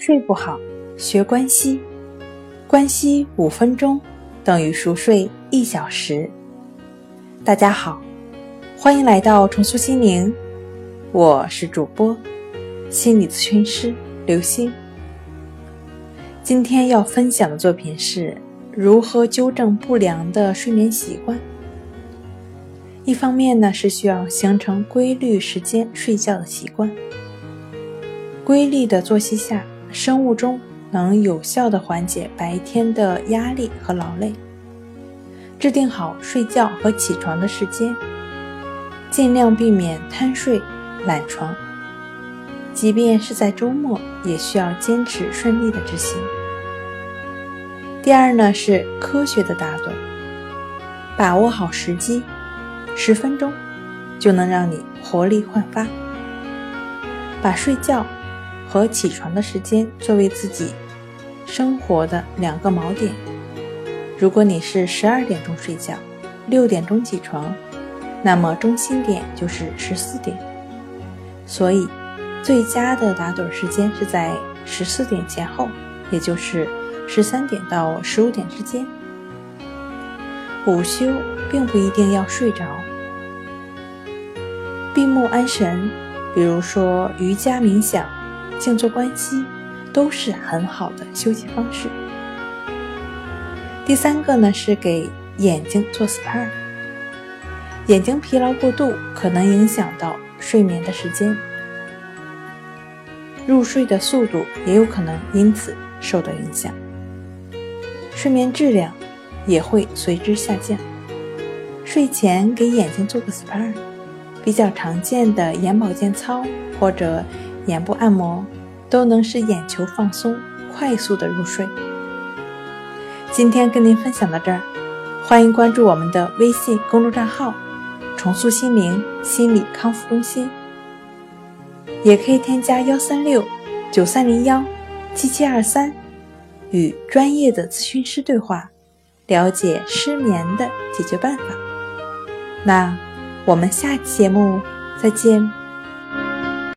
睡不好，学关西，关西五分钟等于熟睡一小时。大家好，欢迎来到重塑心灵，我是主播心理咨询师刘星。今天要分享的作品是如何纠正不良的睡眠习惯。一方面呢，是需要形成规律时间睡觉的习惯。规律的作息下，生物钟能有效的缓解白天的压力和劳累。制定好睡觉和起床的时间，尽量避免贪睡、懒床。即便是在周末，也需要坚持顺利的执行。第二呢，是科学的打盹，把握好时机，十分钟就能让你活力焕发。把睡觉。和起床的时间作为自己生活的两个锚点。如果你是十二点钟睡觉，六点钟起床，那么中心点就是十四点。所以，最佳的打盹时间是在十四点前后，也就是十三点到十五点之间。午休并不一定要睡着，闭目安神，比如说瑜伽冥想。静坐观息都是很好的休息方式。第三个呢是给眼睛做 SPA，眼睛疲劳过度可能影响到睡眠的时间，入睡的速度也有可能因此受到影响，睡眠质量也会随之下降。睡前给眼睛做个 SPA，比较常见的眼保健操或者。眼部按摩都能使眼球放松，快速的入睡。今天跟您分享到这儿，欢迎关注我们的微信公众账号“重塑心灵心理康复中心”，也可以添加幺三六九三零幺七七二三，与专业的咨询师对话，了解失眠的解决办法。那我们下期节目再见。